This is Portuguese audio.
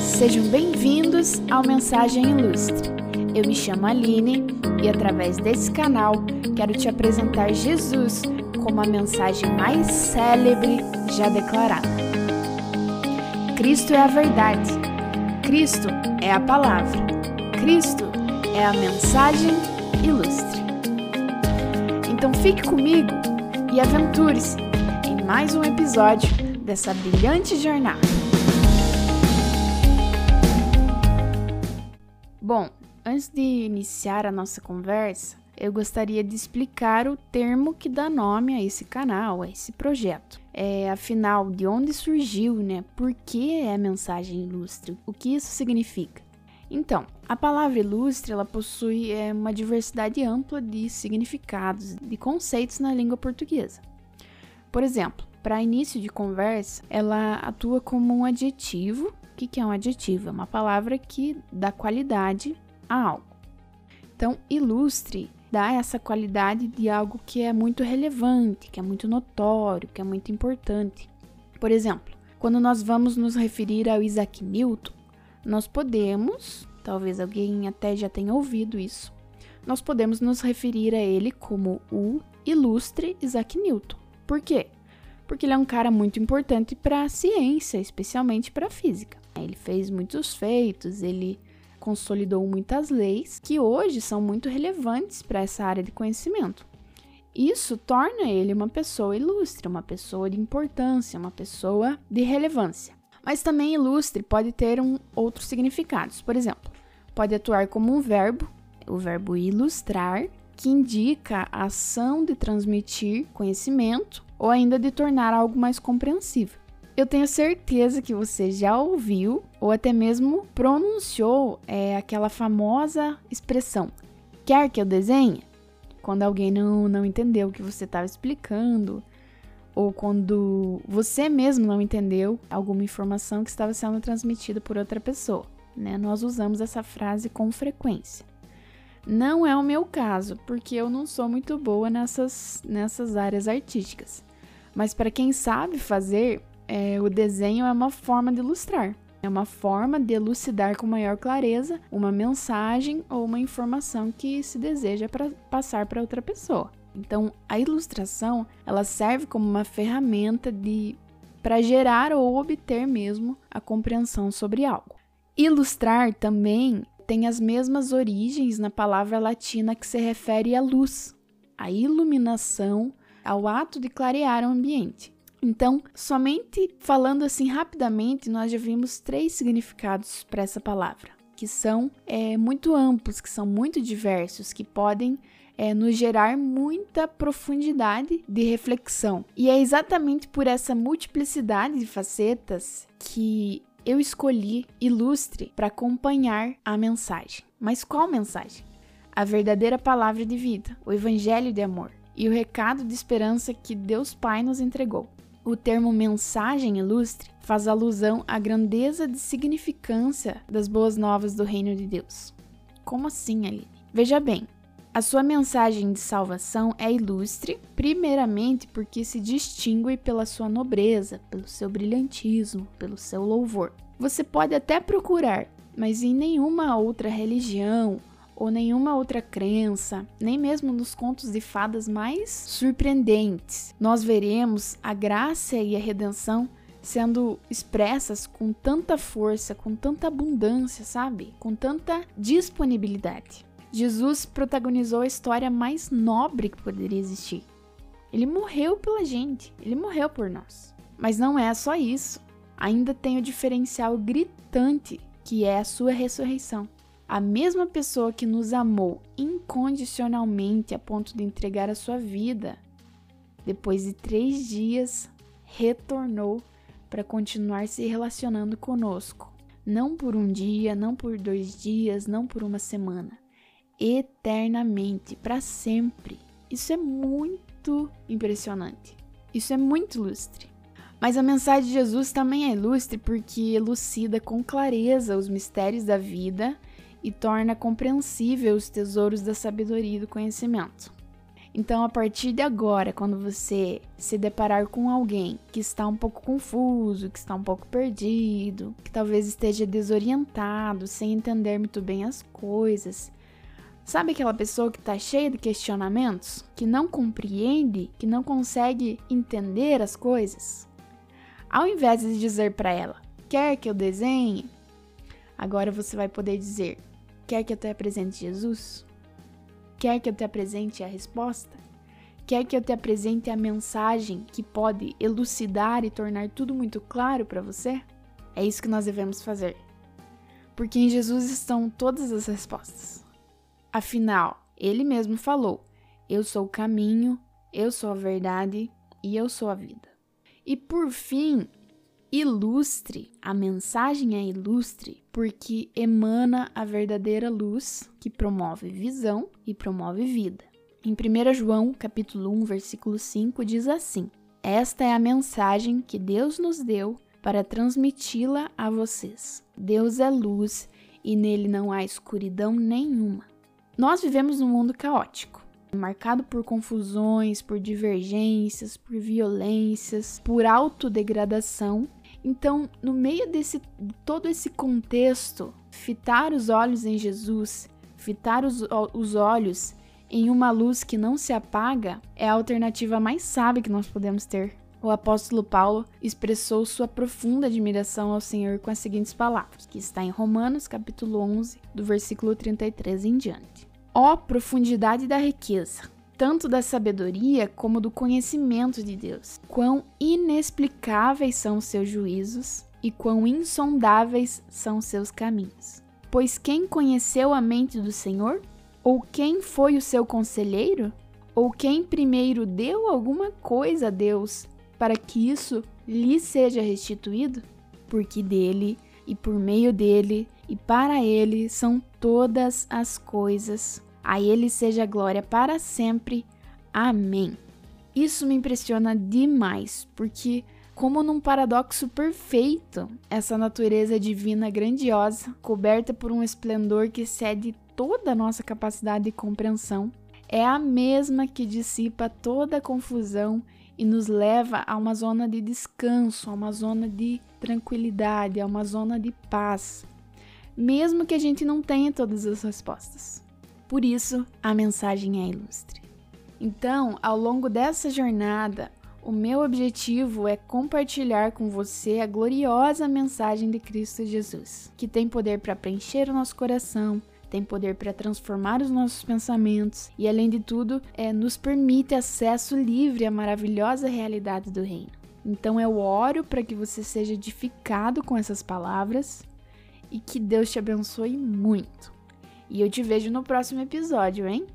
Sejam bem-vindos ao Mensagem Ilustre. Eu me chamo Aline e, através desse canal, quero te apresentar Jesus como a mensagem mais célebre já declarada. Cristo é a verdade, Cristo é a palavra, Cristo é a mensagem ilustre. Então fique comigo e aventure-se em mais um episódio dessa brilhante jornada. Bom, antes de iniciar a nossa conversa, eu gostaria de explicar o termo que dá nome a esse canal, a esse projeto. É, afinal, de onde surgiu, né? Por que é mensagem ilustre? O que isso significa? Então, a palavra ilustre ela possui é, uma diversidade ampla de significados, de conceitos na língua portuguesa. Por exemplo, para início de conversa, ela atua como um adjetivo que, que é um adjetivo? É uma palavra que dá qualidade a algo. Então, ilustre dá essa qualidade de algo que é muito relevante, que é muito notório, que é muito importante. Por exemplo, quando nós vamos nos referir ao Isaac Newton, nós podemos, talvez alguém até já tenha ouvido isso, nós podemos nos referir a ele como o ilustre Isaac Newton. Por quê? Porque ele é um cara muito importante para a ciência, especialmente para a física. Ele fez muitos feitos, ele consolidou muitas leis que hoje são muito relevantes para essa área de conhecimento. Isso torna ele uma pessoa ilustre, uma pessoa de importância, uma pessoa de relevância. Mas também ilustre pode ter um, outros significados. Por exemplo, pode atuar como um verbo, o verbo ilustrar, que indica a ação de transmitir conhecimento ou ainda de tornar algo mais compreensível. Eu tenho certeza que você já ouviu ou até mesmo pronunciou é, aquela famosa expressão: quer que eu desenhe? Quando alguém não, não entendeu o que você estava explicando, ou quando você mesmo não entendeu alguma informação que estava sendo transmitida por outra pessoa. Né? Nós usamos essa frase com frequência. Não é o meu caso, porque eu não sou muito boa nessas, nessas áreas artísticas. Mas para quem sabe fazer, é, o desenho é uma forma de ilustrar. É uma forma de elucidar com maior clareza uma mensagem ou uma informação que se deseja para passar para outra pessoa. Então, a ilustração, ela serve como uma ferramenta de para gerar ou obter mesmo a compreensão sobre algo. Ilustrar também tem as mesmas origens na palavra latina que se refere à luz, à iluminação, ao ato de clarear o ambiente. Então, somente falando assim rapidamente, nós já vimos três significados para essa palavra, que são é, muito amplos, que são muito diversos, que podem é, nos gerar muita profundidade de reflexão. E é exatamente por essa multiplicidade de facetas que eu escolhi ilustre para acompanhar a mensagem. Mas qual mensagem? A verdadeira palavra de vida, o evangelho de amor e o recado de esperança que Deus Pai nos entregou. O termo mensagem ilustre faz alusão à grandeza de significância das boas novas do reino de Deus. Como assim, Aline? Veja bem, a sua mensagem de salvação é ilustre, primeiramente porque se distingue pela sua nobreza, pelo seu brilhantismo, pelo seu louvor. Você pode até procurar, mas em nenhuma outra religião ou nenhuma outra crença, nem mesmo nos contos de fadas mais surpreendentes, nós veremos a graça e a redenção sendo expressas com tanta força, com tanta abundância, sabe? Com tanta disponibilidade. Jesus protagonizou a história mais nobre que poderia existir. Ele morreu pela gente, ele morreu por nós. Mas não é só isso. Ainda tem o diferencial gritante que é a sua ressurreição. A mesma pessoa que nos amou incondicionalmente a ponto de entregar a sua vida, depois de três dias, retornou para continuar se relacionando conosco. Não por um dia, não por dois dias, não por uma semana. Eternamente, para sempre. Isso é muito impressionante. Isso é muito ilustre. Mas a mensagem de Jesus também é ilustre porque elucida com clareza os mistérios da vida e torna compreensível os tesouros da sabedoria e do conhecimento. Então, a partir de agora, quando você se deparar com alguém que está um pouco confuso, que está um pouco perdido, que talvez esteja desorientado, sem entender muito bem as coisas, sabe aquela pessoa que está cheia de questionamentos, que não compreende, que não consegue entender as coisas? Ao invés de dizer para ela, quer que eu desenhe? Agora você vai poder dizer, quer que eu te apresente Jesus? Quer que eu te apresente a resposta? Quer que eu te apresente a mensagem que pode elucidar e tornar tudo muito claro para você? É isso que nós devemos fazer. Porque em Jesus estão todas as respostas. Afinal, ele mesmo falou: Eu sou o caminho, eu sou a verdade e eu sou a vida. E por fim, ilustre. A mensagem é ilustre porque emana a verdadeira luz que promove visão e promove vida. Em 1 João, capítulo 1, versículo 5 diz assim: Esta é a mensagem que Deus nos deu para transmiti-la a vocês. Deus é luz e nele não há escuridão nenhuma. Nós vivemos num mundo caótico marcado por confusões, por divergências, por violências, por autodegradação então, no meio desse todo esse contexto, fitar os olhos em Jesus, fitar os, os olhos em uma luz que não se apaga, é a alternativa mais sábia que nós podemos ter. O apóstolo Paulo expressou sua profunda admiração ao Senhor com as seguintes palavras, que está em Romanos capítulo 11, do versículo 33 em diante. Ó profundidade da riqueza, tanto da sabedoria como do conhecimento de Deus. Quão inexplicáveis são os seus juízos e quão insondáveis são os seus caminhos. Pois quem conheceu a mente do Senhor? Ou quem foi o seu conselheiro? Ou quem primeiro deu alguma coisa a Deus para que isso lhe seja restituído? Porque dele e por meio dele e para ele são todas as coisas a Ele seja glória para sempre. Amém. Isso me impressiona demais, porque, como num paradoxo perfeito, essa natureza divina grandiosa, coberta por um esplendor que excede toda a nossa capacidade de compreensão, é a mesma que dissipa toda a confusão e nos leva a uma zona de descanso, a uma zona de tranquilidade, a uma zona de paz, mesmo que a gente não tenha todas as respostas. Por isso, a mensagem é ilustre. Então, ao longo dessa jornada, o meu objetivo é compartilhar com você a gloriosa mensagem de Cristo Jesus, que tem poder para preencher o nosso coração, tem poder para transformar os nossos pensamentos e, além de tudo, é, nos permite acesso livre à maravilhosa realidade do Reino. Então, eu oro para que você seja edificado com essas palavras e que Deus te abençoe muito. E eu te vejo no próximo episódio, hein?